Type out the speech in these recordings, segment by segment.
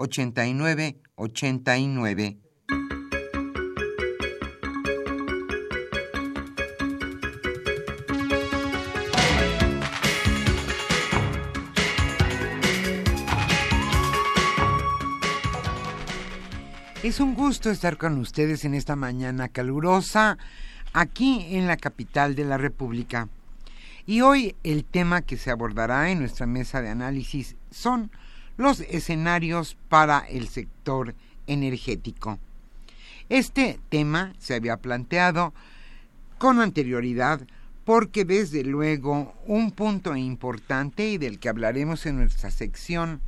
89 89. Es un gusto estar con ustedes en esta mañana calurosa aquí en la capital de la República. Y hoy el tema que se abordará en nuestra mesa de análisis son los escenarios para el sector energético. Este tema se había planteado con anterioridad porque desde luego un punto importante y del que hablaremos en nuestra sección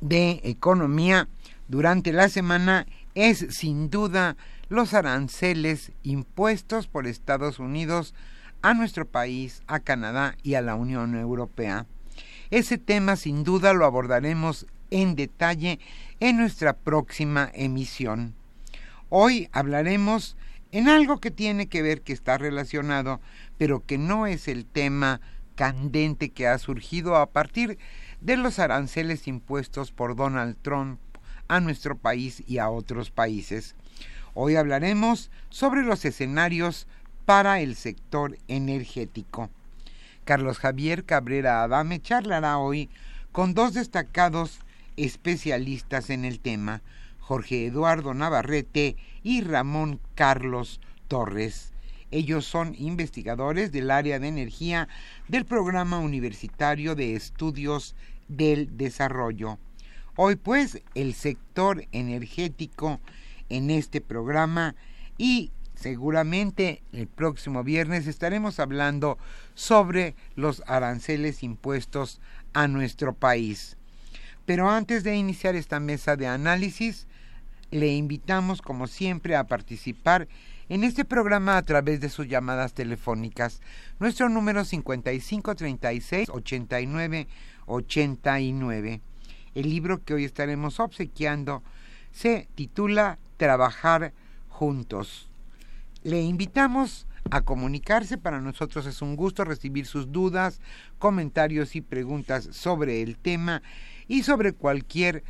de economía durante la semana es sin duda los aranceles impuestos por Estados Unidos a nuestro país, a Canadá y a la Unión Europea. Ese tema sin duda lo abordaremos en detalle en nuestra próxima emisión. Hoy hablaremos en algo que tiene que ver que está relacionado, pero que no es el tema candente que ha surgido a partir de los aranceles impuestos por Donald Trump a nuestro país y a otros países. Hoy hablaremos sobre los escenarios para el sector energético. Carlos Javier Cabrera Adame charlará hoy con dos destacados especialistas en el tema, Jorge Eduardo Navarrete y Ramón Carlos Torres. Ellos son investigadores del área de energía del Programa Universitario de Estudios del Desarrollo. Hoy pues el sector energético en este programa y Seguramente el próximo viernes estaremos hablando sobre los aranceles impuestos a nuestro país. Pero antes de iniciar esta mesa de análisis, le invitamos como siempre a participar en este programa a través de sus llamadas telefónicas. Nuestro número 5536 89 89. El libro que hoy estaremos obsequiando se titula Trabajar juntos. Le invitamos a comunicarse. Para nosotros es un gusto recibir sus dudas, comentarios y preguntas sobre el tema y sobre cualquier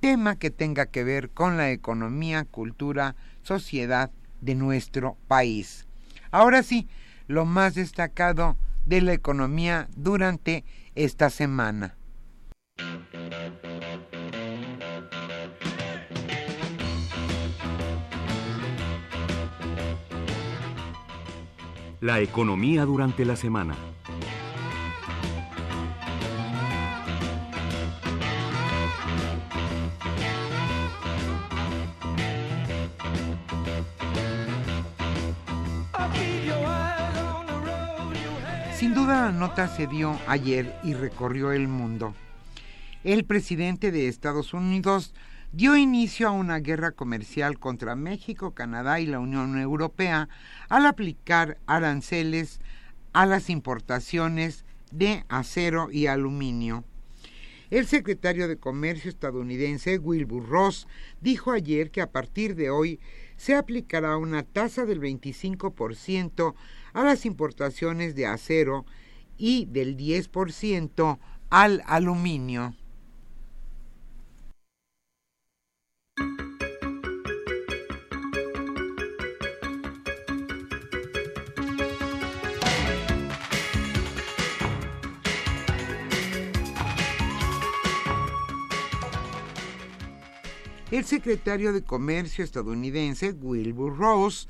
tema que tenga que ver con la economía, cultura, sociedad de nuestro país. Ahora sí, lo más destacado de la economía durante esta semana. La economía durante la semana. Sin duda la nota se dio ayer y recorrió el mundo. El presidente de Estados Unidos dio inicio a una guerra comercial contra México, Canadá y la Unión Europea al aplicar aranceles a las importaciones de acero y aluminio. El secretario de Comercio estadounidense Wilbur Ross dijo ayer que a partir de hoy se aplicará una tasa del 25% a las importaciones de acero y del 10% al aluminio. El secretario de Comercio estadounidense, Wilbur Ross,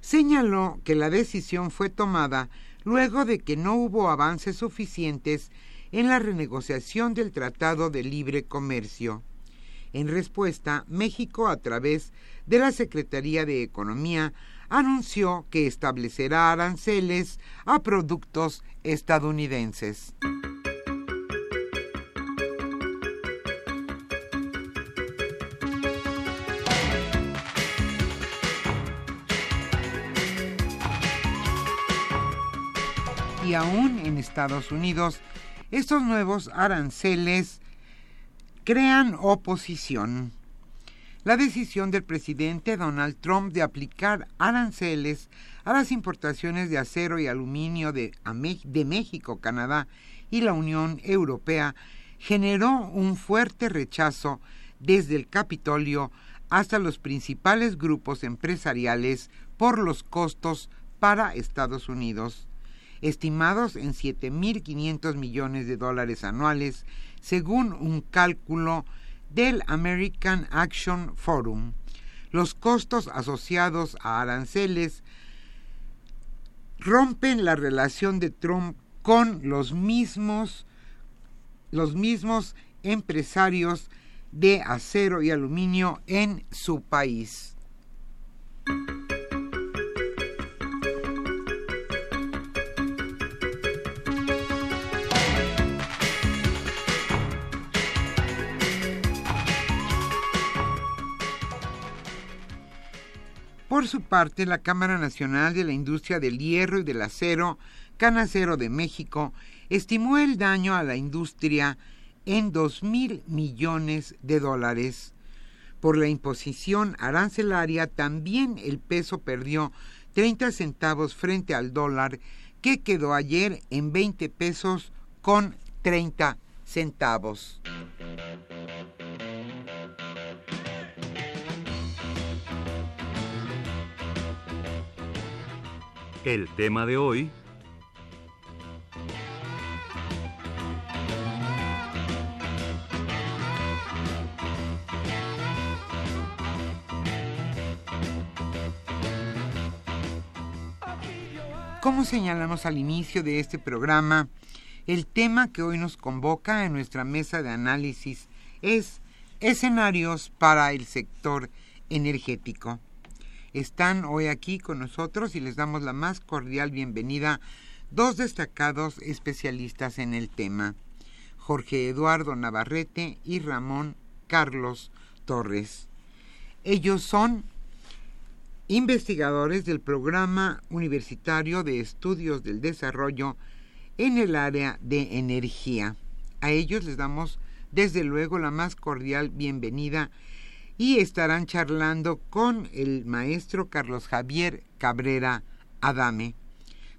señaló que la decisión fue tomada luego de que no hubo avances suficientes en la renegociación del Tratado de Libre Comercio. En respuesta, México, a través de la Secretaría de Economía, anunció que establecerá aranceles a productos estadounidenses. Aún en Estados Unidos, estos nuevos aranceles crean oposición. La decisión del presidente Donald Trump de aplicar aranceles a las importaciones de acero y aluminio de, de México, Canadá y la Unión Europea generó un fuerte rechazo desde el Capitolio hasta los principales grupos empresariales por los costos para Estados Unidos estimados en 7.500 millones de dólares anuales, según un cálculo del American Action Forum. Los costos asociados a aranceles rompen la relación de Trump con los mismos los mismos empresarios de acero y aluminio en su país. Por su parte, la Cámara Nacional de la Industria del Hierro y del Acero, Canacero de México, estimó el daño a la industria en dos mil millones de dólares. Por la imposición arancelaria, también el peso perdió 30 centavos frente al dólar, que quedó ayer en 20 pesos con 30 centavos. El tema de hoy... Como señalamos al inicio de este programa, el tema que hoy nos convoca en nuestra mesa de análisis es escenarios para el sector energético están hoy aquí con nosotros y les damos la más cordial bienvenida dos destacados especialistas en el tema, Jorge Eduardo Navarrete y Ramón Carlos Torres. Ellos son investigadores del Programa Universitario de Estudios del Desarrollo en el área de energía. A ellos les damos desde luego la más cordial bienvenida y estarán charlando con el maestro Carlos Javier Cabrera Adame.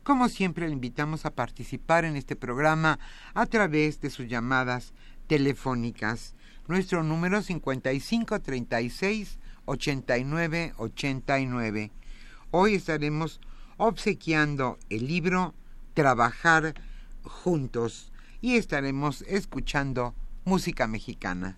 Como siempre, le invitamos a participar en este programa a través de sus llamadas telefónicas. Nuestro número 5536 8989. Hoy estaremos obsequiando el libro Trabajar juntos y estaremos escuchando música mexicana.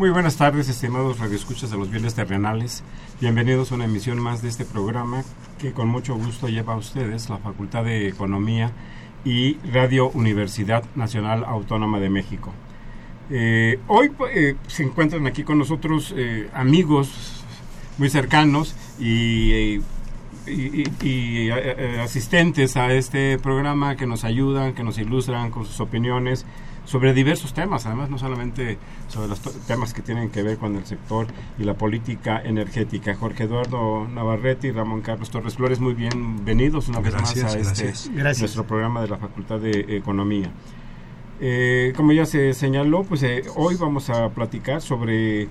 Muy buenas tardes, estimados radioescuchas de los bienes terrenales. Bienvenidos a una emisión más de este programa que con mucho gusto lleva a ustedes la Facultad de Economía y Radio Universidad Nacional Autónoma de México. Eh, hoy eh, se encuentran aquí con nosotros eh, amigos muy cercanos y, y asistentes a este programa que nos ayudan, que nos ilustran con sus opiniones sobre diversos temas, además no solamente sobre los temas que tienen que ver con el sector y la política energética. Jorge Eduardo Navarrete y Ramón Carlos Torres Flores, muy bienvenidos una vez más a este nuestro programa de la Facultad de Economía. Eh, como ya se señaló, pues eh, hoy vamos a platicar sobre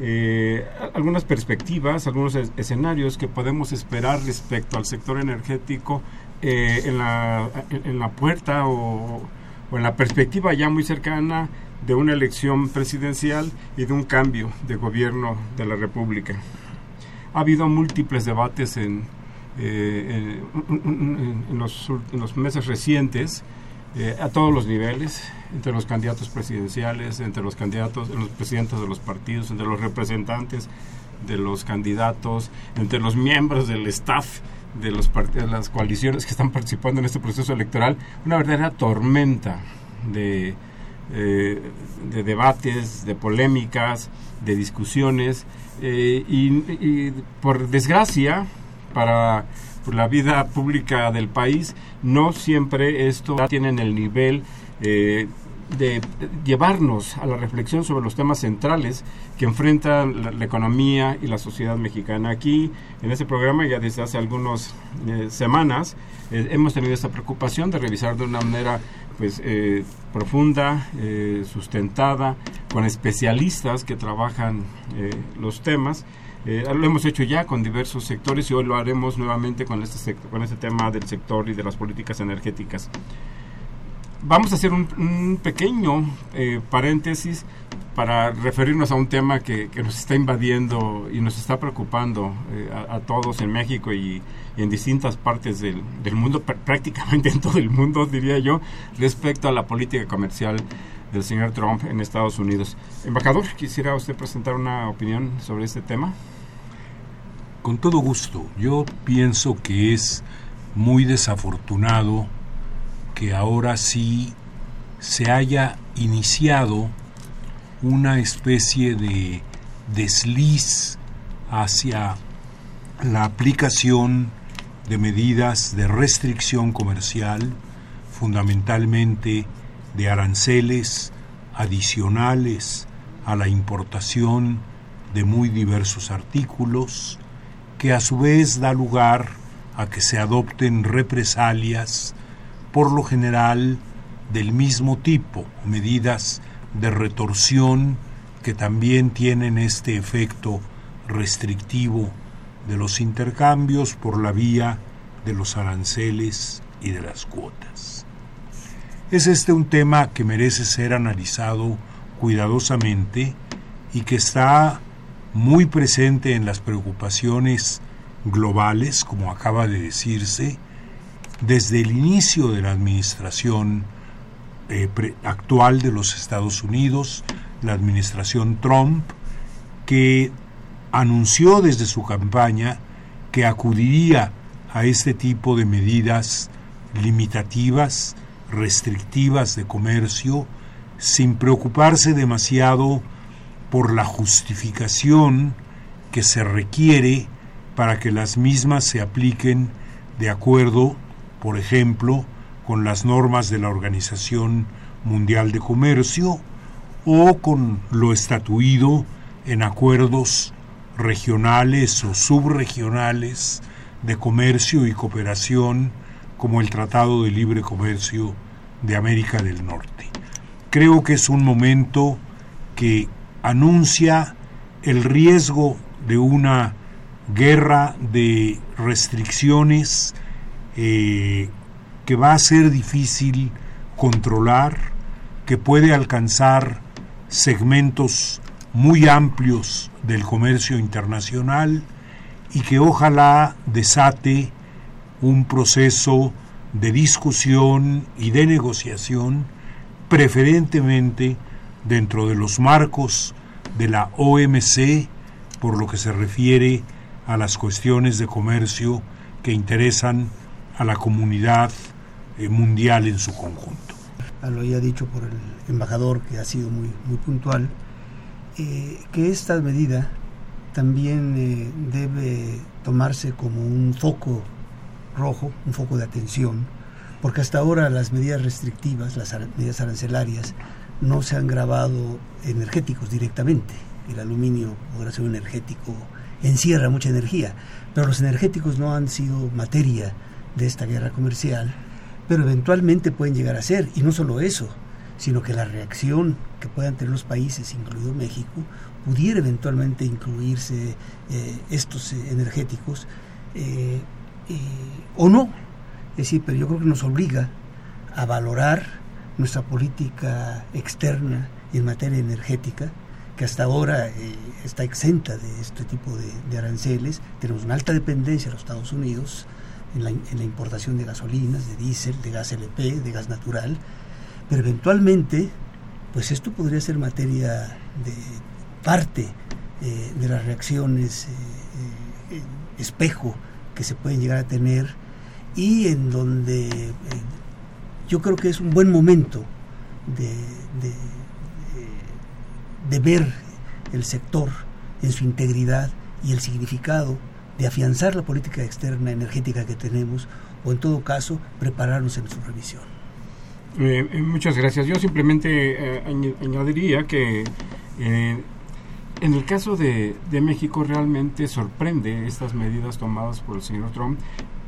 eh, algunas perspectivas, algunos escenarios que podemos esperar respecto al sector energético en, la, en la puerta o en la perspectiva ya muy cercana de una elección presidencial y de un cambio de gobierno de la República. Ha habido múltiples debates en, en, los, meses recientes eh, a todos los niveles, entre los candidatos presidenciales, entre los candidatos, los presidentes de los partidos, entre los representantes de los candidatos, entre los miembros del staff de, los de las coaliciones que están participando en este proceso electoral, una verdadera tormenta de, eh, de debates, de polémicas, de discusiones, eh, y, por desgracia, para la vida pública del país, no siempre esto tiene el nivel eh, de llevarnos a la reflexión sobre los temas centrales que enfrentan la, economía y la sociedad mexicana. Aquí, en este programa, ya desde hace algunas eh, semanas, eh, hemos tenido esta preocupación de revisar de una manera pues eh, profunda, sustentada, con especialistas que trabajan los temas. lo hemos hecho ya con diversos sectores y hoy lo haremos nuevamente con este, con este tema del sector y de las políticas energéticas vamos a hacer un, pequeño eh, paréntesis para referirnos a un tema que, nos está invadiendo y nos está preocupando eh, a, todos en México y, en distintas partes del, mundo, prácticamente en todo el mundo, diría yo, respecto a la política comercial del señor Trump en Estados Unidos. Embajador, ¿quisiera usted presentar una opinión sobre este tema? Con todo gusto. Yo pienso que es muy desafortunado que ahora sí se haya iniciado una especie de desliz hacia la aplicación de medidas de restricción comercial, fundamentalmente de aranceles adicionales a la importación de muy diversos artículos, que a su vez da lugar a que se adopten represalias por lo general del mismo tipo, medidas de retorsión que también tienen este efecto restrictivo de los intercambios por la vía de los aranceles y de las cuotas. Es este un tema que merece ser analizado cuidadosamente y que está muy presente en las preocupaciones globales, como acaba de decirse, desde el inicio de la administración eh, actual de los Estados Unidos, la administración Trump, que anunció desde su campaña que acudiría a este tipo de medidas limitativas, restrictivas de comercio, sin preocuparse demasiado por la justificación que se requiere para que las mismas se apliquen de acuerdo por ejemplo, con las normas de la Organización Mundial de Comercio o con lo estatuido en acuerdos regionales o subregionales de comercio y cooperación como el Tratado de Libre Comercio de América del Norte. Creo que es un momento que anuncia el riesgo de una guerra de restricciones eh, que va a ser difícil controlar, que puede alcanzar segmentos muy amplios del comercio internacional y que ojalá desate un proceso de discusión y de negociación preferentemente dentro de los marcos de la OMC por lo que se refiere a las cuestiones de comercio que interesan a la comunidad eh, mundial en su conjunto. Lo había dicho por el embajador que ha sido muy, muy puntual, eh, que esta medida también eh, debe tomarse como un foco rojo, un foco de atención, porque hasta ahora las medidas restrictivas, las medidas arancelarias, no se han grabado energéticos directamente. El aluminio podrá ser un energético, encierra mucha energía, pero los energéticos no han sido materia de esta guerra comercial, pero eventualmente pueden llegar a ser, y no solo eso, sino que la reacción que puedan tener los países, incluido México, pudiera eventualmente incluirse eh, estos eh, energéticos eh, o no. Es decir, pero yo creo que nos obliga a valorar nuestra política externa en materia energética, que hasta ahora está exenta de este tipo de, aranceles. Tenemos una alta dependencia de los Estados Unidos en la, importación de gasolinas, de diésel, de gas LP, de gas natural, pero eventualmente, pues esto podría ser materia de parte eh, de las reacciones eh, eh, espejo que se pueden llegar a tener y en donde yo creo que es un buen momento de, ver el sector en su integridad y el significado de afianzar la política externa energética que tenemos o en todo caso prepararnos en su revisión. muchas gracias. Yo simplemente añadiría que en el caso de, México realmente sorprende estas medidas tomadas por el señor Trump,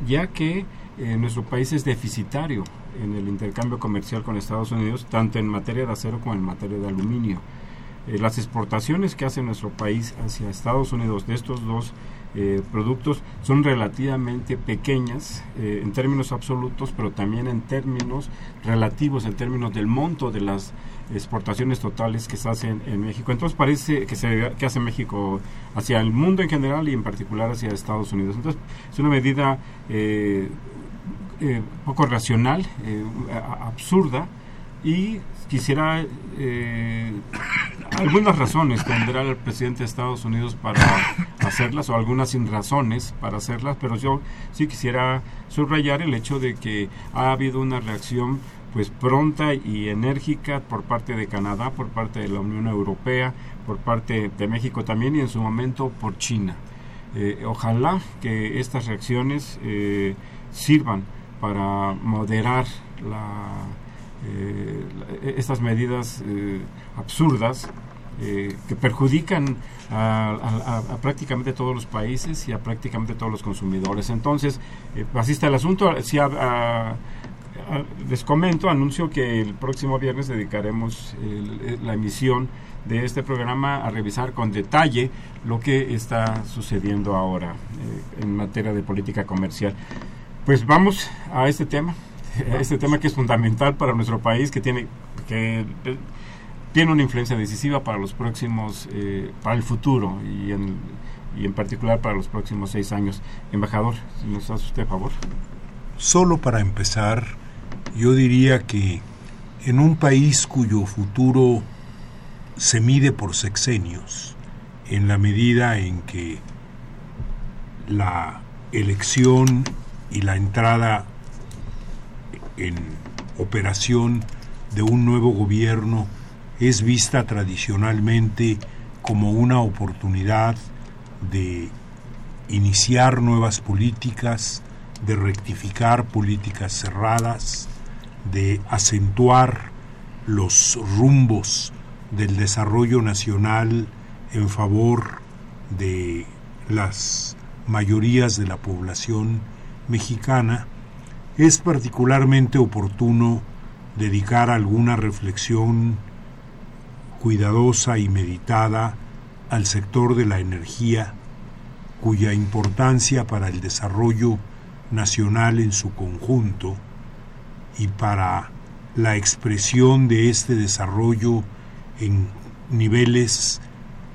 ya que eh, nuestro país es deficitario en el intercambio comercial con Estados Unidos, tanto en materia de acero como en materia de aluminio. Eh, las exportaciones que hace nuestro país hacia Estados Unidos de estos dos eh, productos son relativamente pequeñas en términos absolutos, pero también en términos relativos, en términos del monto de las exportaciones totales que se hacen en México. Entonces parece que se que hace México hacia el mundo en general y en particular hacia Estados Unidos. Entonces es una medida eh, eh, poco racional, eh, absurda y quisiera algunas razones tendrá el presidente de Estados Unidos para hacerlas o algunas sin razones para hacerlas, pero yo sí quisiera subrayar el hecho de que ha habido una reacción pues pronta y enérgica por parte de Canadá, por parte de la Unión Europea, por parte de México también y en su momento por China. Eh, ojalá que estas reacciones eh, sirvan para moderar eh, estas medidas absurdas que perjudican a, prácticamente todos los países y a prácticamente todos los consumidores. Entonces, así está el asunto. A, les comento, anuncio que el próximo viernes dedicaremos la emisión de este programa a revisar con detalle lo que está sucediendo ahora eh, en materia de política comercial. Pues vamos a este tema, a este tema que es fundamental para nuestro país, que tiene que eh, tiene una influencia decisiva para los próximos, eh, para el futuro y en, y en particular para los próximos seis años. Embajador, ¿nos hace usted favor? Solo para empezar, yo diría que en un país cuyo futuro se mide por sexenios, en la medida en que la elección y la entrada en operación de un nuevo gobierno es vista tradicionalmente como una oportunidad de iniciar nuevas políticas, de rectificar políticas cerradas, de acentuar los rumbos del desarrollo nacional en favor de las mayorías de la población mexicana, es particularmente oportuno dedicar alguna reflexión cuidadosa y meditada al sector de la energía, cuya importancia para el desarrollo nacional en su conjunto y para la expresión de este desarrollo en niveles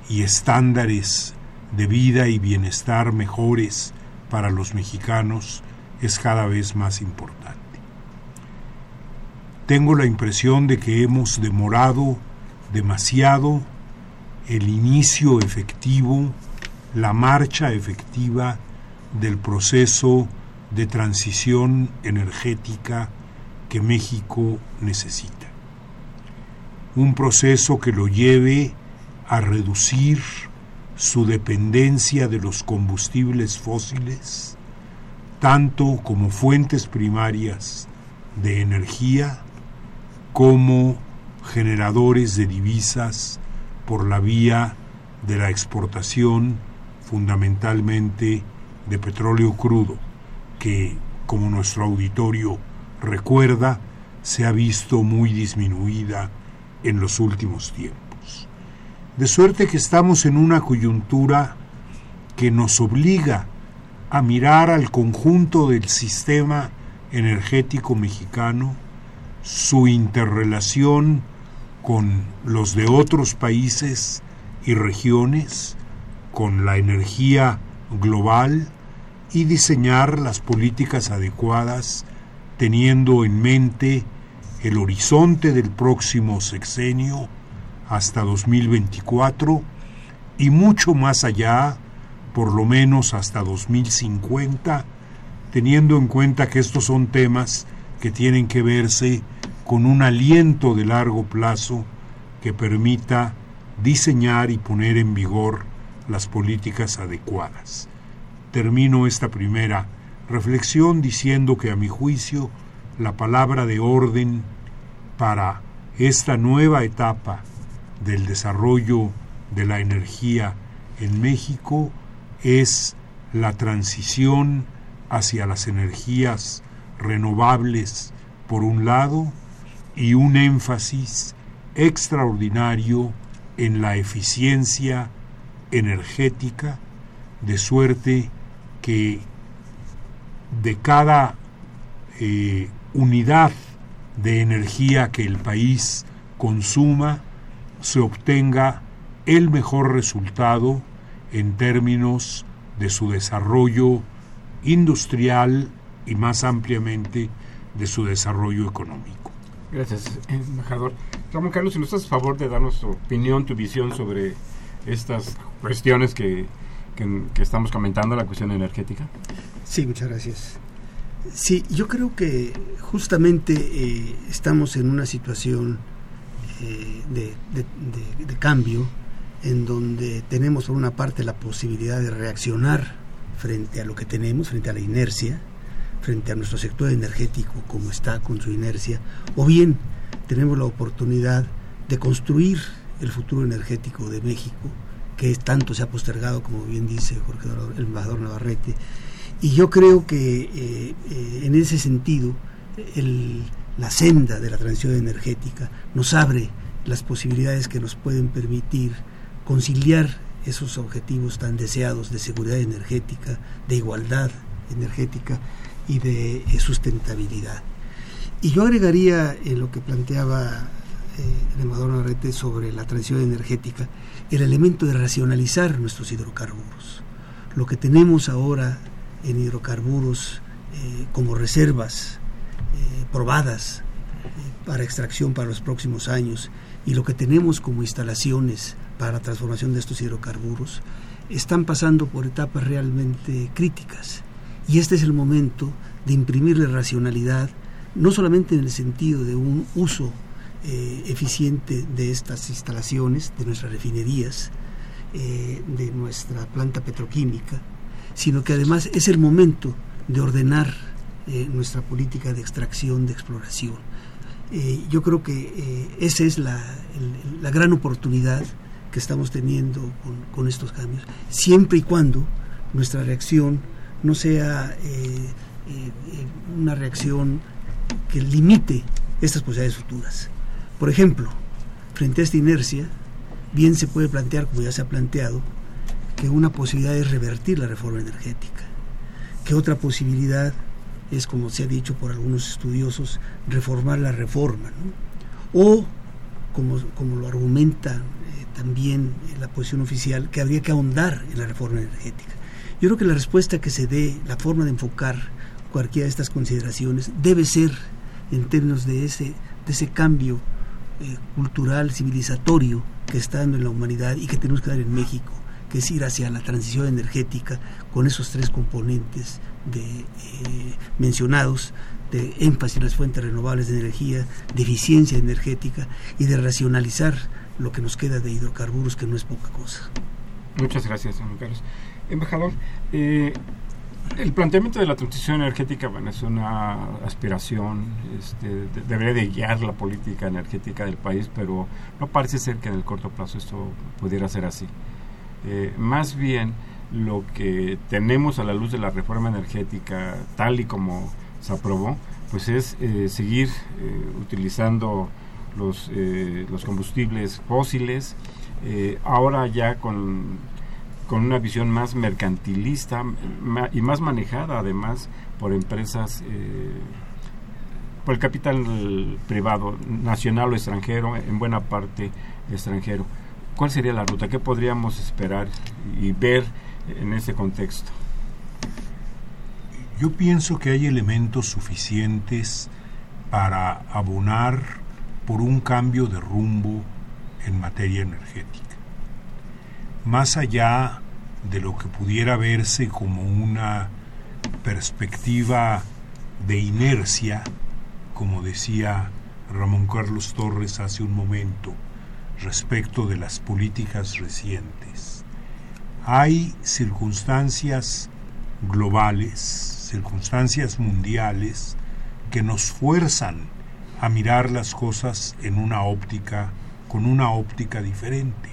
y estándares de vida y bienestar mejores para los mexicanos es cada vez más importante. Tengo la impresión de que hemos demorado demasiado el inicio efectivo, la marcha efectiva del proceso de transición energética que México necesita. Un proceso que lo lleve a reducir su dependencia de los combustibles fósiles, tanto como fuentes primarias de energía como generadores de divisas por la vía de la exportación fundamentalmente de petróleo crudo, que, como nuestro auditorio recuerda, se ha visto muy disminuida en los últimos tiempos. De suerte que estamos en una coyuntura que nos obliga a mirar al conjunto del sistema energético mexicano, su interrelación con los de otros países y regiones, con la energía global y diseñar las políticas adecuadas teniendo en mente el horizonte del próximo sexenio hasta 2024 y mucho más allá, por lo menos hasta 2050, teniendo en cuenta que estos son temas que tienen que verse con un aliento de largo plazo que permita diseñar y poner en vigor las políticas adecuadas. Termino esta primera reflexión diciendo que a mi juicio la palabra de orden para esta nueva etapa del desarrollo de la energía en México es la transición hacia las energías renovables por un lado y un énfasis extraordinario en la eficiencia energética, de suerte que de cada eh, unidad de energía que el país consuma se obtenga el mejor resultado en términos de su desarrollo industrial y más ampliamente de su desarrollo económico. Gracias, embajador. Ramón Carlos, si nos haces favor de darnos tu opinión, tu visión sobre estas cuestiones que, que, estamos comentando, la cuestión energética. Sí, muchas gracias. Sí, yo creo que justamente eh, estamos en una situación eh, de, de, cambio en donde tenemos por una parte la posibilidad de reaccionar frente a lo que tenemos, frente a la inercia, frente a nuestro sector energético como está con su inercia, o bien tenemos la oportunidad de construir el futuro energético de México, que tanto se ha postergado, como bien dice Jorge el embajador Navarrete. Y yo creo que eh, eh, en ese sentido la senda de la transición energética nos abre las posibilidades que nos pueden permitir conciliar esos objetivos tan deseados de seguridad energética, de igualdad energética y de eh, sustentabilidad. Y yo agregaría en lo que planteaba eh, embajador Navarrete sobre la transición energética el elemento de racionalizar nuestros hidrocarburos. Lo que tenemos ahora en hidrocarburos eh, como reservas probadas para extracción para los próximos años y lo que tenemos como instalaciones para la transformación de estos hidrocarburos están pasando por etapas realmente críticas y este es el momento de imprimirle racionalidad, no solamente en el sentido de un uso eh, eficiente de estas instalaciones, de nuestras refinerías, eh, de nuestra planta petroquímica, sino que además es el momento de ordenar eh, nuestra política de extracción, de exploración. yo creo que esa es la, la, gran oportunidad que estamos teniendo con, con estos cambios, siempre y cuando nuestra reacción no sea eh, eh, una reacción que limite estas posibilidades futuras. Por ejemplo, frente a esta inercia, bien se puede plantear, como ya se ha planteado, que una posibilidad es revertir la reforma energética, que otra posibilidad es, como se ha dicho por algunos estudiosos, reformar la reforma, o, como, como lo argumenta eh, también la posición oficial, que habría que ahondar en la reforma energética. Yo creo que la respuesta que se dé, la forma de enfocar cualquiera de estas consideraciones, debe ser en términos de ese, de ese cambio eh, cultural, civilizatorio que está dando en la humanidad y que tenemos que dar en México, que es ir hacia la transición energética con esos tres componentes de, eh, mencionados, de énfasis en las fuentes renovables de energía, de eficiencia energética y de racionalizar lo que nos queda de hidrocarburos, que no es poca cosa. Muchas gracias, don Carlos. Embajador, eh, el planteamiento de la transición energética es una aspiración, este, debería de guiar la política energética del país, pero no parece ser que en el corto plazo esto pudiera ser así. Eh, más bien, lo que tenemos a la luz de la reforma energética, tal y como se aprobó, pues es eh, seguir utilizando los, los combustibles fósiles, ahora ya con con una visión más mercantilista y más manejada además por empresas, eh, por el capital privado, nacional o extranjero, en buena parte extranjero. ¿Cuál sería la ruta? ¿Qué podríamos esperar y ver en ese contexto? Yo pienso que hay elementos suficientes para abonar por un cambio de rumbo en materia energética. Más allá de lo que pudiera verse como una perspectiva de inercia, como decía Ramón Carlos Torres hace un momento, respecto de las políticas recientes. Hay circunstancias globales, circunstancias mundiales, que nos fuerzan a mirar las cosas en una óptica, con una óptica diferente.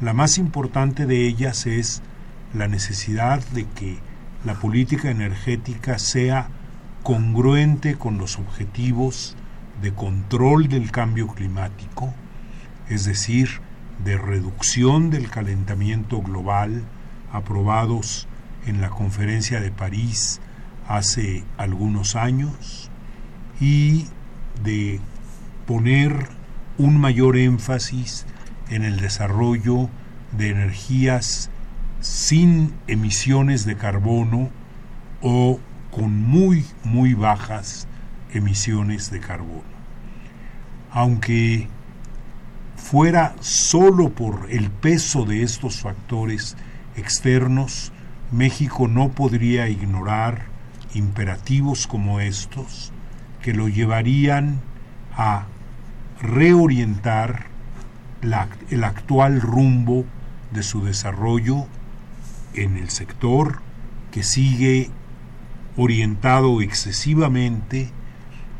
La más importante de ellas es la necesidad de que la política energética sea congruente con los objetivos de control del cambio climático, es decir, de reducción del calentamiento global aprobados en la conferencia de París hace algunos años y de poner un mayor énfasis en el desarrollo de energías sin emisiones de carbono o con muy, muy bajas emisiones de carbono. Aunque fuera solo por el peso de estos factores externos, México no podría ignorar imperativos como estos que lo llevarían a reorientar el actual rumbo de su desarrollo en el sector que sigue orientado excesivamente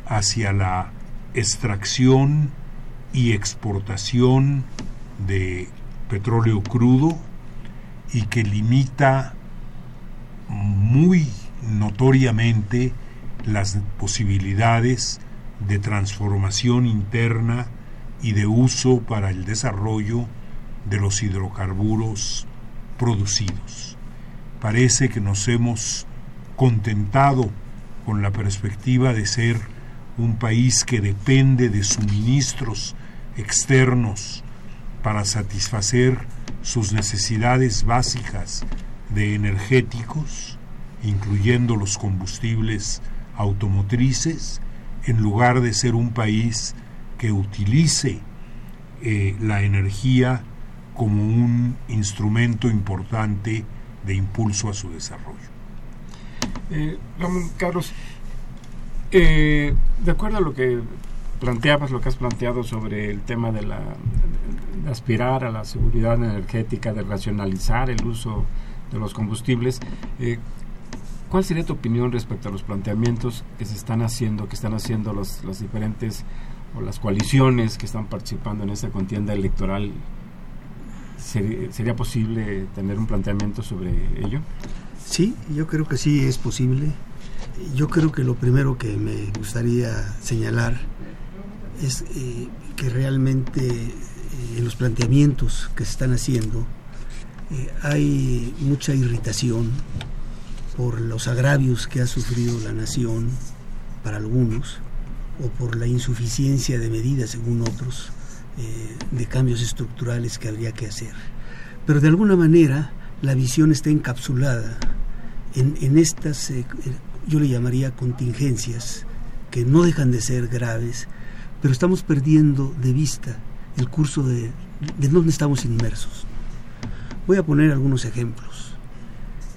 hacia la extracción y exportación de petróleo crudo y que limita muy notoriamente las posibilidades de transformación interna y de uso para el desarrollo de los hidrocarburos producidos. Parece que nos hemos contentado con la perspectiva de ser un país que depende de suministros externos para satisfacer sus necesidades básicas de energéticos, incluyendo los combustibles automotrices, en lugar de ser un país que utilice eh, la energía como un instrumento importante de impulso a su desarrollo. Eh, Carlos, eh, de acuerdo a lo que planteabas, lo que has planteado sobre el tema de, la, aspirar a la seguridad energética, de racionalizar el uso de los combustibles, ¿cuál sería tu opinión respecto a los planteamientos que se están haciendo, que están haciendo las diferentes o las coaliciones que están participando en esta contienda electoral, ¿sería, posible tener un planteamiento sobre ello? Sí, yo creo que sí es posible. Yo creo que lo primero que me gustaría señalar es eh, que realmente eh, en los planteamientos que se están haciendo, eh, hay mucha irritación por los agravios que ha sufrido la nación para algunos o por la insuficiencia de medidas según otros eh, de cambios estructurales que habría que hacer. Pero de alguna manera la visión está encapsulada en, en estas, yo le llamaría contingencias, que no dejan de ser graves, pero estamos perdiendo de vista el curso de, de dónde estamos inmersos. Voy a poner algunos ejemplos.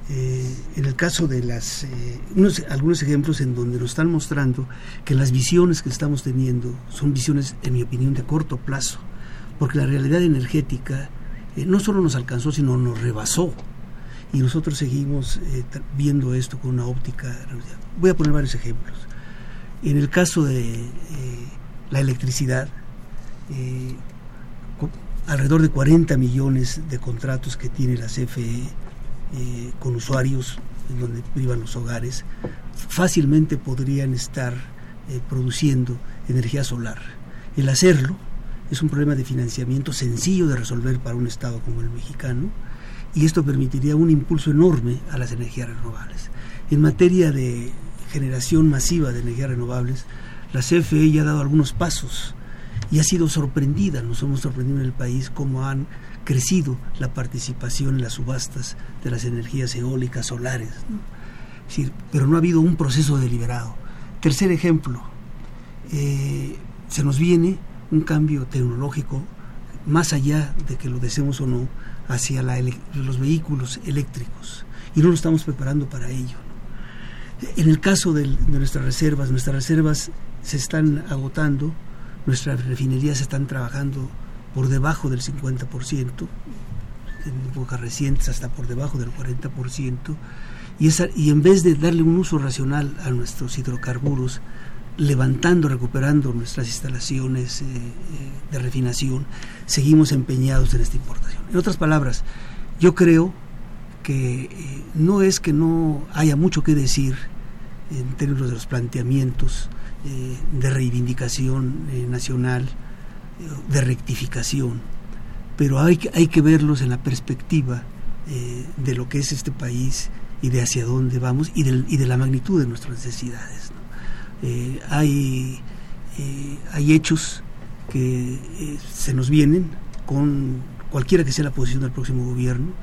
Eh, en el caso de las eh, unos, algunos ejemplos en donde nos están mostrando que las visiones que estamos teniendo son visiones, en mi opinión, de corto plazo, porque la realidad energética eh, no solo nos alcanzó, sino nos rebasó. Y nosotros seguimos viendo esto con una óptica. Voy a poner varios ejemplos. En el caso de la electricidad, alrededor de 40 millones de contratos que tiene la CFE eh, con usuarios en donde vivan los hogares, fácilmente podrían estar eh, produciendo energía solar. El hacerlo es un problema de financiamiento sencillo de resolver para un Estado como el mexicano y esto permitiría un impulso enorme a las energías renovables. En materia de generación masiva de energías renovables, la CFE ya ha dado algunos pasos y ha sido sorprendida, nos hemos sorprendido en el país cómo han crecido la participación en las subastas de las energías eólicas solares. pero no ha habido un proceso deliberado. Tercer ejemplo, eh, se nos viene un cambio tecnológico más allá de que lo deseemos o no hacia los vehículos eléctricos y no nos estamos preparando para ello. En el caso de nuestras reservas, nuestras reservas se están agotando Nuestras refinerías están trabajando por debajo del 50%, en épocas recientes hasta por debajo del 40%, y, esa, y en vez de darle un uso racional a nuestros hidrocarburos, levantando, recuperando nuestras instalaciones eh, eh, de refinación, seguimos empeñados en esta importación. En otras palabras, yo creo que eh, no es que no haya mucho que decir en términos de los planteamientos de reivindicación nacional, de rectificación, pero hay, hay que verlos en la perspectiva de lo que es este país y de hacia dónde vamos y, y de la magnitud de nuestras necesidades. hay, hay hechos que se nos vienen con cualquiera que sea la posición del próximo gobierno,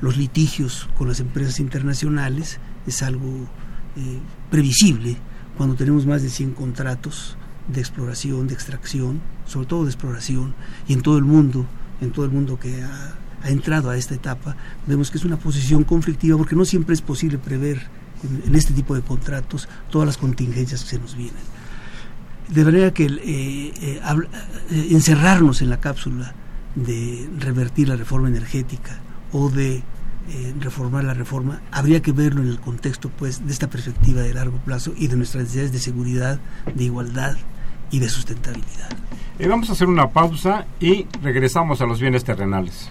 los litigios con las empresas internacionales es algo previsible cuando tenemos más de 100 contratos de exploración, de extracción, sobre todo de exploración, y en todo el mundo, en todo el mundo que ha, entrado a esta etapa, vemos que es una posición conflictiva porque no siempre es posible prever en, este tipo de contratos todas las contingencias que se nos vienen. De manera que eh, eh, eh, encerrarnos en la cápsula de revertir la reforma energética o de reformar la reforma, habría que verlo en el contexto pues de esta perspectiva de largo plazo y de nuestras necesidades de seguridad, de igualdad y de sustentabilidad. Eh, vamos a hacer una pausa y regresamos a los bienes terrenales.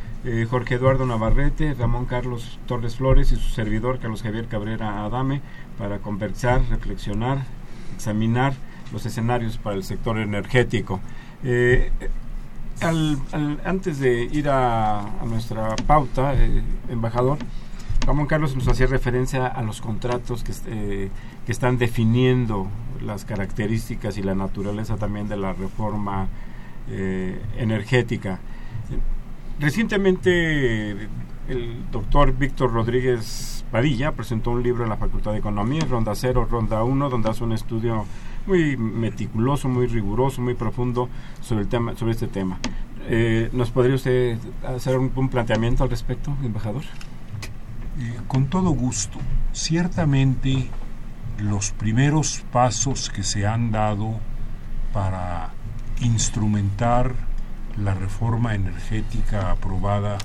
eh, Jorge Eduardo Navarrete, Ramón Carlos Torres Flores y su servidor Carlos Javier Cabrera Adame para conversar, reflexionar, examinar los escenarios para el sector energético. Eh, antes de ir a, nuestra pauta, eh, embajador, Ramón Carlos nos hacía referencia a los contratos que, que están definiendo las características y la naturaleza también de la reforma energética. Recientemente el doctor Víctor Rodríguez Padilla presentó un libro en la Facultad de Economía, Ronda 0, Ronda 1, donde hace un estudio muy meticuloso, muy riguroso, muy profundo sobre, el tema, sobre este tema. Eh, ¿Nos podría usted hacer un, planteamiento al respecto, embajador? Eh, con todo gusto. Ciertamente los primeros pasos que se han dado para instrumentar la reforma energética aprobada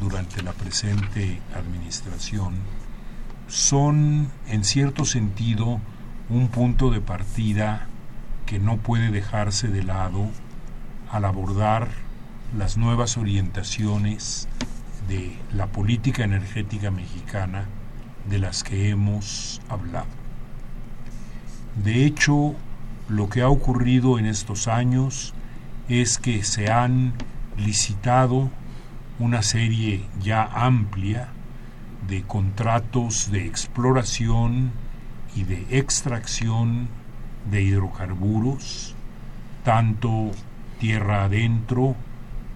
durante la presente administración son, en cierto sentido, un punto de partida que no puede dejarse de lado al abordar las nuevas orientaciones de la política energética mexicana de las que hemos hablado. De hecho, lo que ha ocurrido en estos años es que se han licitado una serie ya amplia de contratos de exploración y de extracción de hidrocarburos, tanto tierra adentro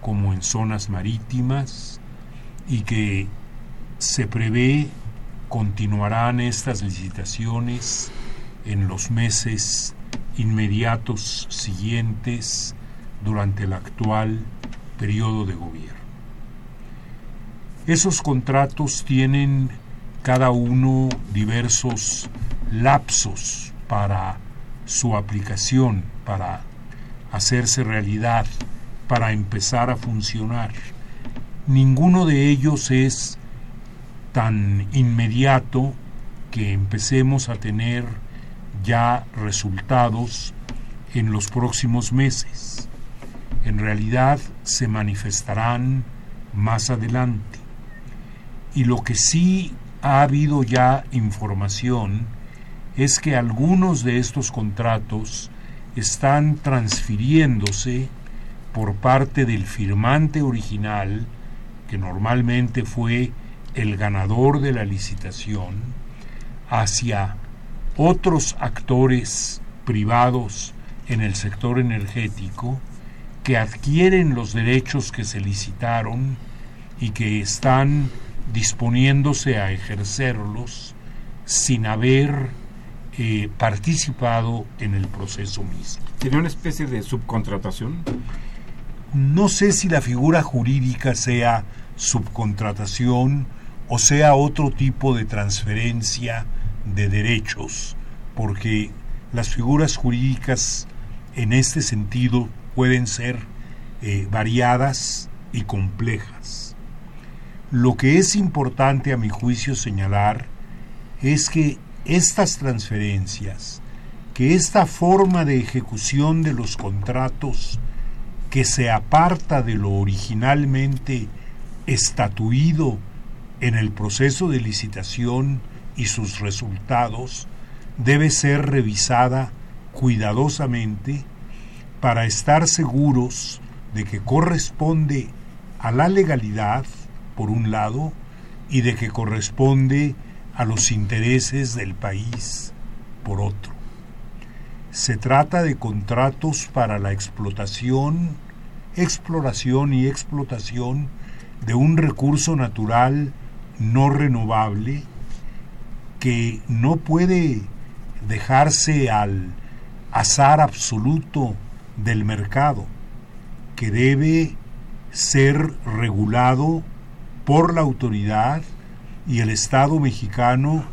como en zonas marítimas, y que se prevé continuarán estas licitaciones en los meses inmediatos siguientes durante el actual periodo de gobierno. Esos contratos tienen cada uno diversos lapsos para su aplicación, para hacerse realidad, para empezar a funcionar. Ninguno de ellos es tan inmediato que empecemos a tener ya resultados en los próximos meses en realidad se manifestarán más adelante. Y lo que sí ha habido ya información es que algunos de estos contratos están transfiriéndose por parte del firmante original, que normalmente fue el ganador de la licitación, hacia otros actores privados en el sector energético que adquieren los derechos que se licitaron y que están disponiéndose a ejercerlos sin haber eh, participado en el proceso mismo. ¿Tiene una especie de subcontratación? No sé si la figura jurídica sea subcontratación o sea otro tipo de transferencia de derechos, porque las figuras jurídicas en este sentido pueden ser eh, variadas y complejas. Lo que es importante a mi juicio señalar es que estas transferencias, que esta forma de ejecución de los contratos que se aparta de lo originalmente estatuido en el proceso de licitación y sus resultados, debe ser revisada cuidadosamente para estar seguros de que corresponde a la legalidad, por un lado, y de que corresponde a los intereses del país, por otro. Se trata de contratos para la explotación, exploración y explotación de un recurso natural no renovable que no puede dejarse al azar absoluto del mercado, que debe ser regulado por la autoridad y el Estado mexicano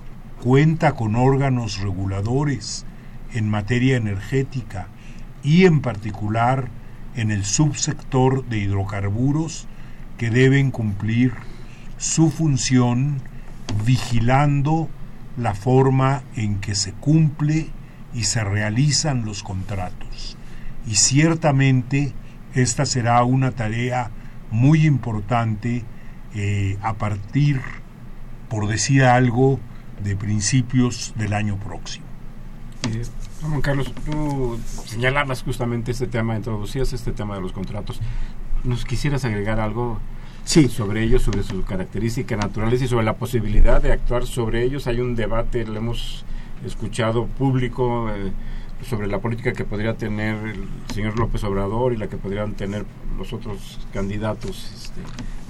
cuenta con órganos reguladores en materia energética y en particular en el subsector de hidrocarburos que deben cumplir su función vigilando la forma en que se cumple y se realizan los contratos. Y ciertamente esta será una tarea muy importante eh, a partir, por decir algo, de principios del año próximo. Eh, Juan Carlos, tú señalabas justamente este tema, introducías este tema de los contratos. ¿Nos quisieras agregar algo Sí. sobre ellos, sobre sus características naturales y sobre la posibilidad de actuar sobre ellos? Hay un debate, lo hemos escuchado público, eh, sobre la política que podría tener el señor López Obrador y la que podrían tener los otros candidatos este,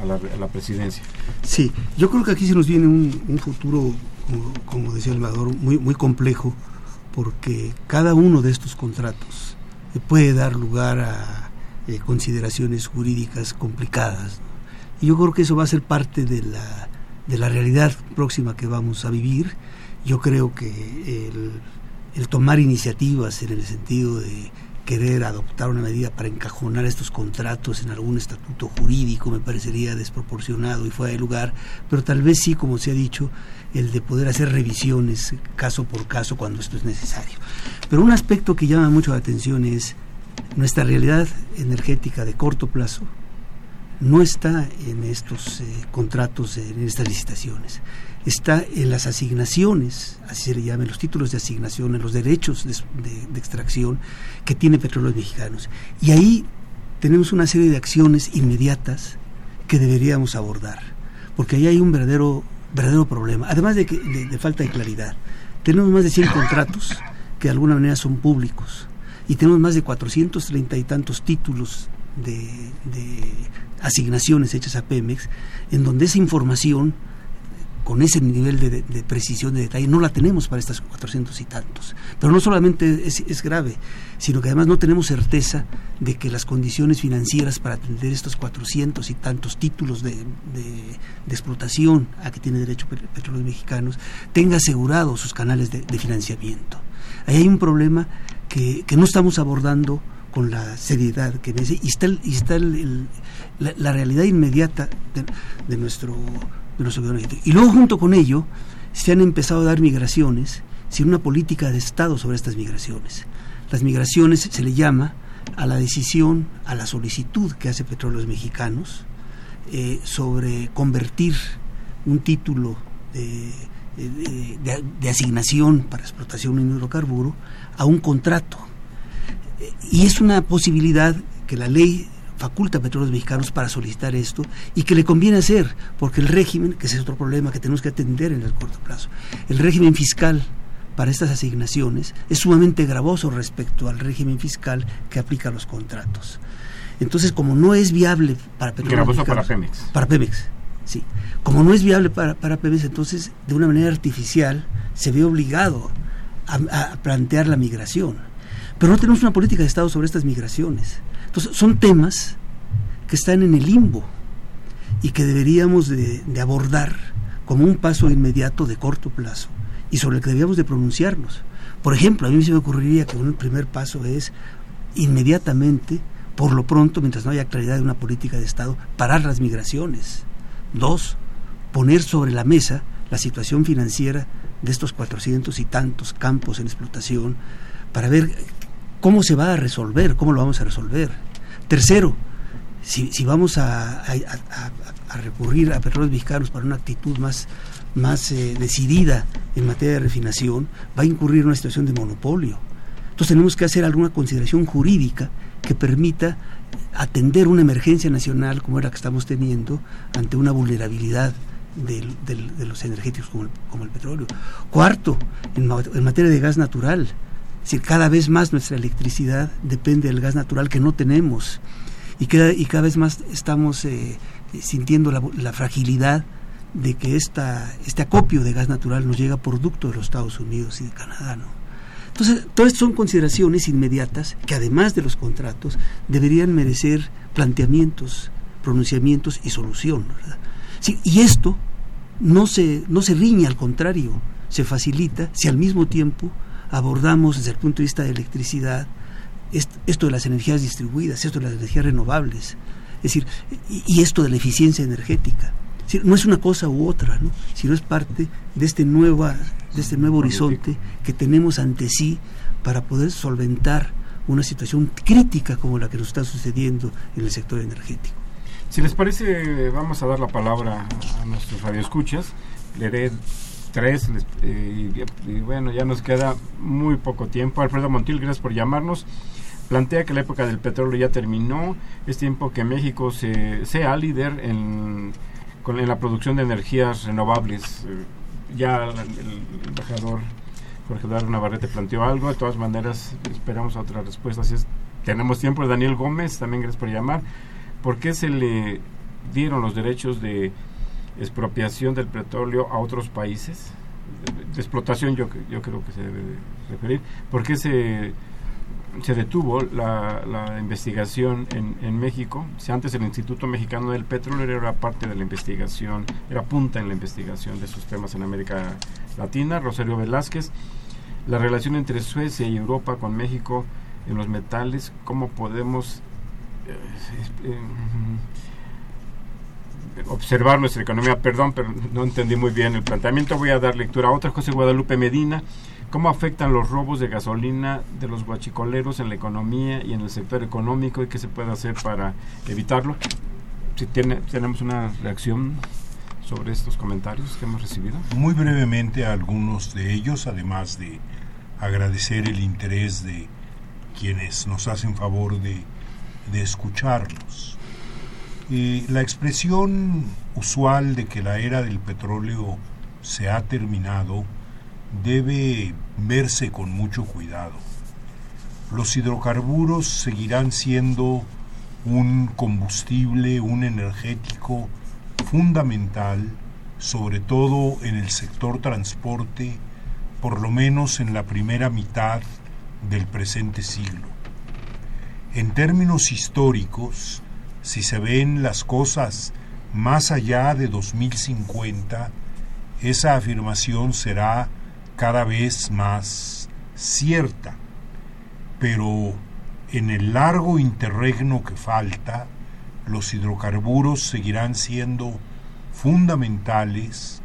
a, la, presidencia. Sí, yo creo que aquí se nos viene un, futuro, como, como decía Salvador, muy, muy complejo, porque cada uno de estos contratos puede dar lugar a eh, consideraciones jurídicas complicadas. Y yo creo que eso va a ser parte de la, de la realidad próxima que vamos a vivir. Yo creo que el, el tomar iniciativas en el sentido de querer adoptar una medida para encajonar estos contratos en algún estatuto jurídico me parecería desproporcionado y fuera de lugar, pero tal vez sí, como se ha dicho, el de poder hacer revisiones caso por caso cuando esto es necesario. Pero un aspecto que llama mucho la atención es nuestra realidad energética de corto plazo no está en estos eh, contratos, en estas licitaciones está en las asignaciones, así se le llaman, los títulos de asignación, en los derechos de, extracción que tiene Petróleos Mexicanos. Y ahí tenemos una serie de acciones inmediatas que deberíamos abordar, porque ahí hay un verdadero, verdadero problema, además de, que, de, de falta de claridad. Tenemos más de 100 contratos que de alguna manera son públicos y tenemos más de 430 y tantos títulos de, de asignaciones hechas a Pemex, en donde esa información con ese nivel de, de, de, precisión, de detalle, no la tenemos para estas 400 y tantos. Pero no solamente es, es, grave, sino que además no tenemos certeza de que las condiciones financieras para atender estos 400 y tantos títulos de, explotación a que tiene derecho Petróleos Mexicanos tenga asegurados sus canales de, financiamiento. Ahí hay un problema que, que no estamos abordando con la seriedad que merece y está, y está el, el, la, realidad inmediata de, de nuestro Y luego junto con ello se han empezado a dar migraciones sin una política de Estado sobre estas migraciones. Las migraciones se le llama a la decisión, a la solicitud que hace Petróleos Mexicanos eh, sobre convertir un título de, de, asignación para explotación en hidrocarburo a un contrato. Y es una posibilidad que la ley faculta a petróleos mexicanos para solicitar esto y que le conviene hacer, porque el régimen, que ese es otro problema que tenemos que atender en el corto plazo, el régimen fiscal para estas asignaciones es sumamente gravoso respecto al régimen fiscal que aplica a los contratos. Entonces, como no es viable para petróleos gravoso para Pemex. Para Pemex, sí. Como no es viable para, para Pemex, entonces, de una manera artificial, se ve obligado a, a plantear la migración. Pero no tenemos una política de Estado sobre estas migraciones. Entonces, son temas que están en el limbo y que deberíamos de, de, abordar como un paso inmediato de corto plazo y sobre el que deberíamos de pronunciarnos. Por ejemplo, a mí se me ocurriría que un primer paso es inmediatamente, por lo pronto, mientras no haya claridad de una política de Estado, parar las migraciones. Dos, poner sobre la mesa la situación financiera de estos cuatrocientos y tantos campos en explotación para ver cómo se va a resolver, cómo lo vamos a resolver. Tercero, si, vamos a, a, recurrir a petróleos mexicanos para una actitud más, más eh, decidida en materia de refinación, va a incurrir en una situación de monopolio. Entonces tenemos que hacer alguna consideración jurídica que permita atender una emergencia nacional como era que estamos teniendo ante una vulnerabilidad del, de los energéticos como el, petróleo. Cuarto, en, materia de gas natural, decir, cada vez más nuestra electricidad depende del gas natural que no tenemos y cada, y cada vez más estamos eh, sintiendo la, fragilidad de que esta, este acopio de gas natural nos llega producto de los Estados Unidos y de Canadá. ¿no? Entonces, todas son consideraciones inmediatas que además de los contratos deberían merecer planteamientos, pronunciamientos y solución. ¿verdad? y esto no se, no se riñe, al contrario, se facilita si al mismo tiempo abordamos desde el punto de vista de electricidad esto de las energías distribuidas, esto de las energías renovables, es decir, y, esto de la eficiencia energética. no es una cosa u otra, ¿no? sino es parte de este, nueva, de este nuevo horizonte que tenemos ante sí para poder solventar una situación crítica como la que nos está sucediendo en el sector energético. Si les parece, vamos a dar la palabra a nuestros radioescuchas. Leeré tres eh, y, bueno, ya nos queda muy poco tiempo. Alfredo Montil, gracias por llamarnos. Plantea que la época del petróleo ya terminó. Es tiempo que México se, sea líder en, con, en la producción de energías renovables. Eh, ya el, embajador Jorge Eduardo Navarrete planteó algo. De todas maneras, esperamos otra respuesta. Si es, tenemos tiempo. Daniel Gómez, también gracias por llamar. ¿Por qué se le dieron los derechos de expropiación del petróleo a otros países? De, explotación yo, yo creo que se debe referir. ¿Por qué se, se detuvo la, investigación en, en, México? Si antes el Instituto Mexicano del Petróleo era parte de la investigación, era punta en la investigación de esos temas en América Latina. Rosario Velázquez, la relación entre Suecia y Europa con México en los metales, ¿cómo podemos eh, observar nuestra economía, perdón, pero no entendí muy bien el planteamiento. Voy a dar lectura a otra, José Guadalupe Medina. ¿Cómo afectan los robos de gasolina de los guachicoleros en la economía y en el sector económico y qué se puede hacer para evitarlo? Si tiene, tenemos una reacción sobre estos comentarios que hemos recibido. Muy brevemente algunos de ellos, además de agradecer el interés de quienes nos hacen favor de de escucharlos. La expresión usual de que la era del petróleo se ha terminado debe verse con mucho cuidado. Los hidrocarburos seguirán siendo un combustible, un energético fundamental, sobre todo en el sector transporte, por lo menos en la primera mitad del presente siglo. En términos históricos, si se ven las cosas más allá de 2050, esa afirmación será cada vez más cierta. Pero en el largo interregno que falta, los hidrocarburos seguirán siendo fundamentales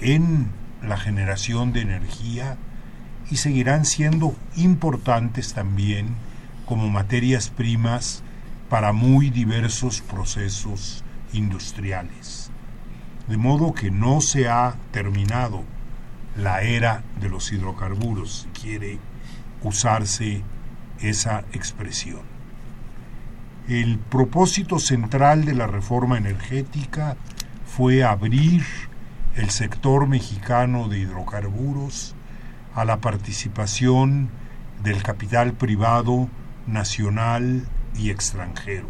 en la generación de energía y seguirán siendo importantes también como materias primas para muy diversos procesos industriales. De modo que no se ha terminado la era de los hidrocarburos, si quiere usarse esa expresión. El propósito central de la reforma energética fue abrir el sector mexicano de hidrocarburos a la participación del capital privado nacional y extranjero.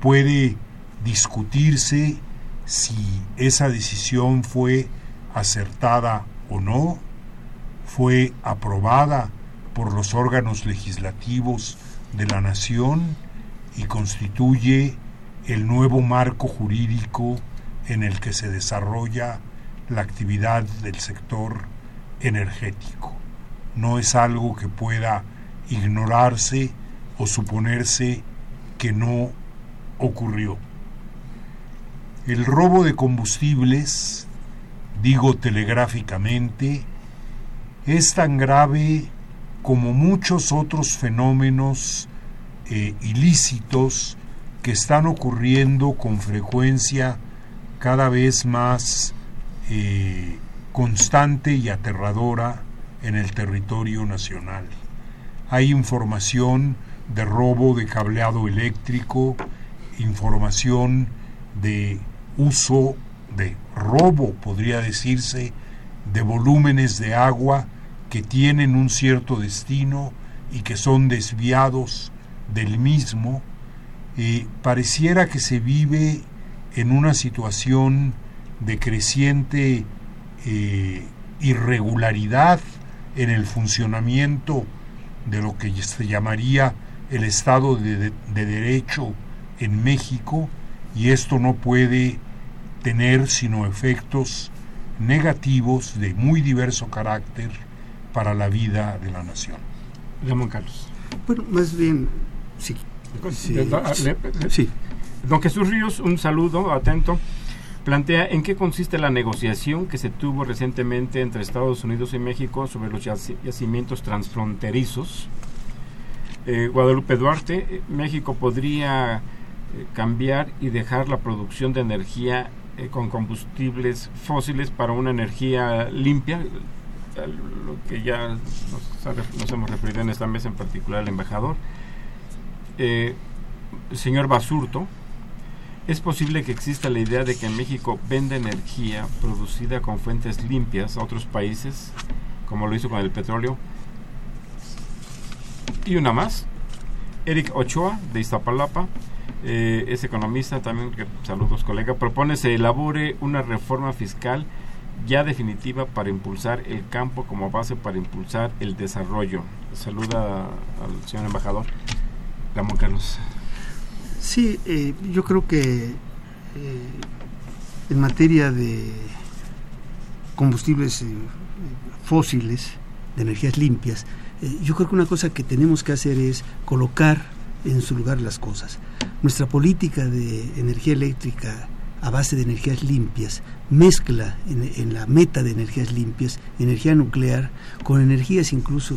Puede discutirse si esa decisión fue acertada o no, fue aprobada por los órganos legislativos de la nación y constituye el nuevo marco jurídico en el que se desarrolla la actividad del sector energético. No es algo que pueda ignorarse o suponerse que no ocurrió. El robo de combustibles, digo telegráficamente, es tan grave como muchos otros fenómenos eh, ilícitos que están ocurriendo con frecuencia cada vez más eh, constante y aterradora en el territorio nacional hay información de robo de cableado eléctrico, información de uso de robo, podría decirse, de volúmenes de agua que tienen un cierto destino y que son desviados del mismo, eh, pareciera que se vive en una situación de creciente eh, irregularidad en el funcionamiento de lo que se llamaría el Estado de, Derecho en México y esto no puede tener sino efectos negativos de muy diverso carácter para la vida de la nación. Ramón Carlos. Bueno, más bien, sí. Sí. sí. Don Jesús Ríos, un saludo atento. Plantea en qué consiste la negociación que se tuvo recientemente entre Estados Unidos y México sobre los yacimientos transfronterizos. Eh, Guadalupe Duarte, eh, México podría eh, cambiar y dejar la producción de energía con combustibles fósiles para una energía limpia, lo que ya nos, nos, hemos referido en esta mesa, en particular el embajador. señor Basurto, es posible que exista la idea de que México venda energía producida con fuentes limpias a otros países, como lo hizo con el petróleo. Y una más, Eric Ochoa, de Iztapalapa, eh, es economista también, saludos colega, propone se elabore una reforma fiscal ya definitiva para impulsar el campo como base para impulsar el desarrollo. Saluda al señor embajador Ramón Carlos. Sí, eh, yo creo que eh, en materia de combustibles eh, fósiles, de energías limpias, yo creo que una cosa que tenemos que hacer es colocar en su lugar las cosas. Nuestra política de energía eléctrica a base de energías limpias mezcla en, la meta de energías limpias energía nuclear con energías incluso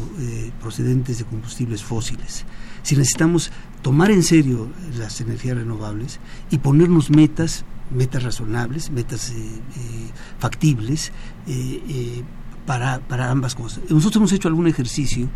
procedentes de combustibles fósiles. Si necesitamos tomar en serio las energías renovables y ponernos metas, metas razonables, metas eh, eh, factibles eh, para, para, ambas cosas. Nosotros hemos hecho algún ejercicio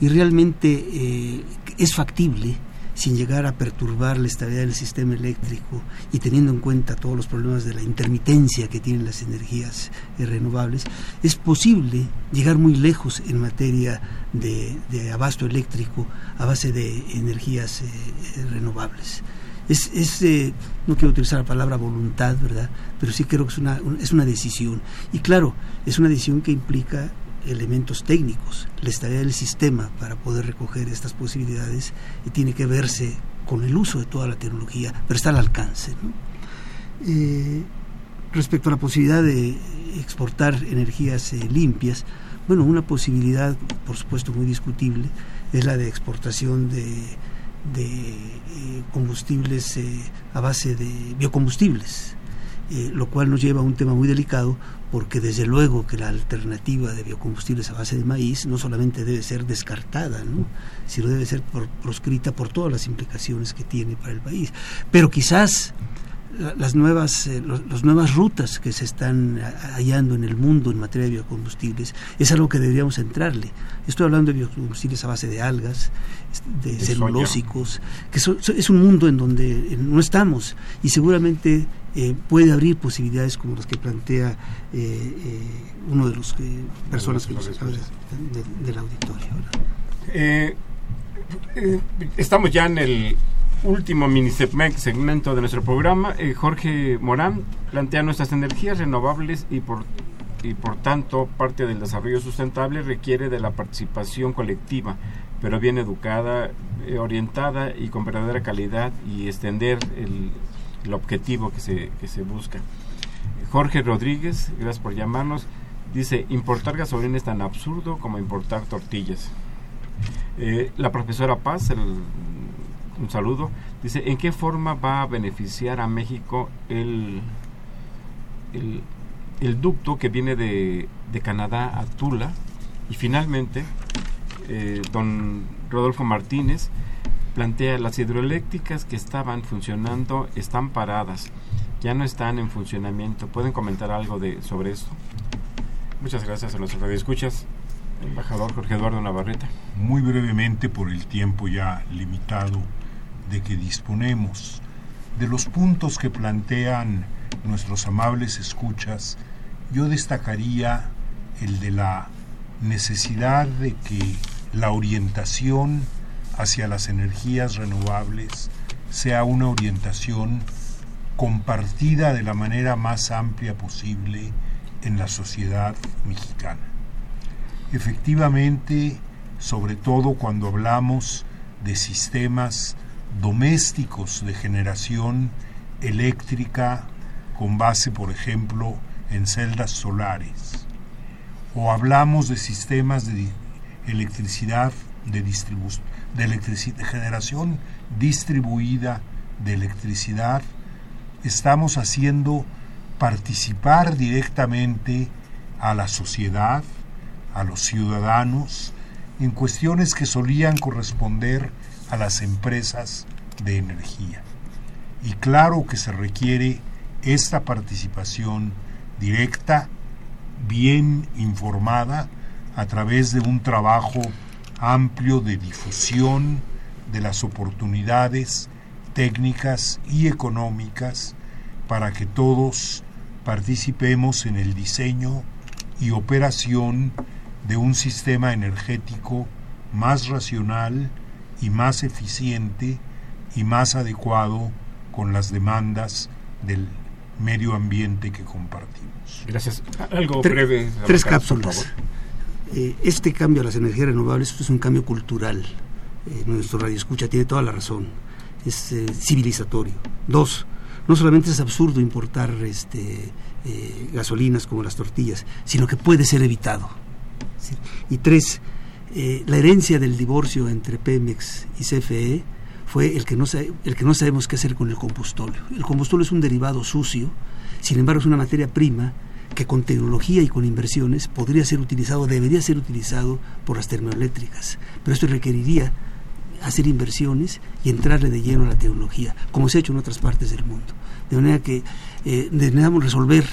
y realmente es factible sin llegar a perturbar la estabilidad del sistema eléctrico y teniendo en cuenta todos los problemas de la intermitencia que tienen las energías eh, renovables, es posible llegar muy lejos en materia de, abasto eléctrico a base de energías eh, eh, renovables. Es, no quiero utilizar la palabra voluntad, ¿verdad? Pero sí creo que es una, es una decisión. Y claro, es una decisión que implica elementos técnicos. La estabilidad del sistema para poder recoger estas posibilidades y tiene que verse con el uso de toda la tecnología, pero está al alcance. Eh, respecto a la posibilidad de exportar energías eh, limpias, bueno, una posibilidad, por supuesto, muy discutible es la de exportación de, eh, combustibles a base de biocombustibles, lo cual nos lleva a un tema muy delicado porque desde luego que la alternativa de biocombustibles a base de maíz no solamente debe ser descartada, ¿no? sino debe ser proscrita por todas las implicaciones que tiene para el país. Pero quizás las nuevas, eh, las nuevas rutas que se están hallando en el mundo en materia de biocombustibles es algo que deberíamos centrarle. Estoy hablando de biocombustibles a base de algas, de, celulósicos, que es un mundo en donde no estamos y seguramente eh, puede abrir posibilidades como las que plantea eh, uno de los personas que nos del auditorio. estamos ya en el último mini segmento de nuestro programa, eh, Jorge Morán plantea nuestras energías renovables y por, y por tanto parte del desarrollo sustentable requiere de la participación colectiva, pero bien educada, eh, orientada y con verdadera calidad y extender el, el objetivo que se, que se busca. Jorge Rodríguez, gracias por llamarnos, dice, importar gasolina es tan absurdo como importar tortillas. Eh, la profesora Paz, el un saludo, dice, ¿en qué forma va a beneficiar a México el, el, ducto que viene de, de, Canadá a Tula? Y finalmente, eh, don Rodolfo Martínez plantea, las hidroeléctricas que estaban funcionando están paradas, ya no están en funcionamiento. ¿Pueden comentar algo de, sobre esto? Muchas gracias a nuestros radioescuchas. Embajador Jorge Eduardo Navarrete. Muy brevemente, por el tiempo ya limitado, de que disponemos, de los puntos que plantean nuestros amables escuchas, yo destacaría el de la necesidad de que la orientación hacia las energías renovables sea una orientación compartida de la manera más amplia posible en la sociedad mexicana. Efectivamente, sobre todo cuando hablamos de sistemas domésticos de generación eléctrica con base, por ejemplo, en celdas solares. O hablamos de sistemas de electricidad de, de generación distribuida de electricidad. Estamos haciendo participar directamente a la sociedad, a los ciudadanos, en cuestiones que solían corresponder a las empresas de energía. Y claro que se requiere esta participación directa, bien informada, a través de un trabajo amplio de difusión de las oportunidades técnicas y económicas para que todos participemos en el diseño y operación de un sistema energético más racional y más eficiente y más adecuado con las demandas del medio ambiente que compartimos. Gracias. Algo breve. Tres cápsulas. Eh, este cambio a las energías renovables es un cambio cultural. Eh, nuestro radio escucha tiene toda la razón. Es eh, civilizatorio. Dos, no solamente es absurdo importar este, gasolinas como las tortillas, sino que puede ser evitado. Y tres, la herencia del divorcio entre Pemex y CFE fue el que, no el que no sabemos qué hacer con el combustorio. El combustorio es un derivado sucio, sin embargo es una materia prima que con tecnología y con inversiones podría ser utilizado, debería ser utilizado por las termoeléctricas. Pero esto requeriría hacer inversiones y entrarle de lleno a la tecnología, como se ha hecho en otras partes del mundo. De manera que eh, necesitamos resolver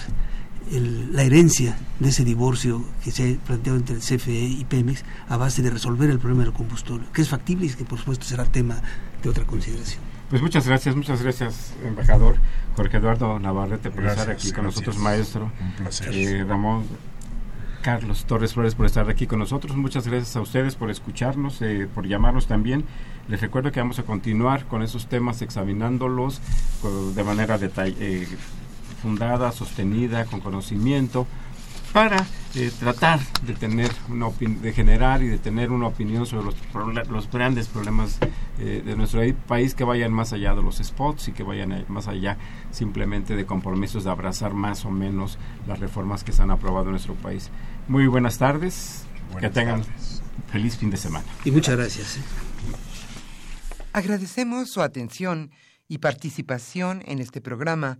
la herencia de ese divorcio que se ha planteado entre el CFE y Pemex a base de resolver el problema del combustible, que es factible y que por supuesto será tema de otra consideración. Pues muchas gracias, muchas gracias, embajador Jorge Eduardo Navarrete, por estar aquí con nosotros, maestro. Un placer. Eh, Ramón Carlos Torres Flores por estar aquí con nosotros. Muchas gracias a ustedes por escucharnos, eh, por llamarnos también. Les recuerdo que vamos a continuar con esos temas examinándolos de manera eh, fundada, sostenida, con conocimiento para eh, tratar de tener una de generar y de tener una opinión sobre los, los grandes problemas eh, de nuestro país que vayan más allá de los spots y que vayan más allá simplemente de compromisos de abrazar más o menos las reformas que se han aprobado en nuestro país. Muy buenas tardes, que tengan feliz fin de semana. Y muchas gracias. ¿eh? Agradecemos su atención y participación en este programa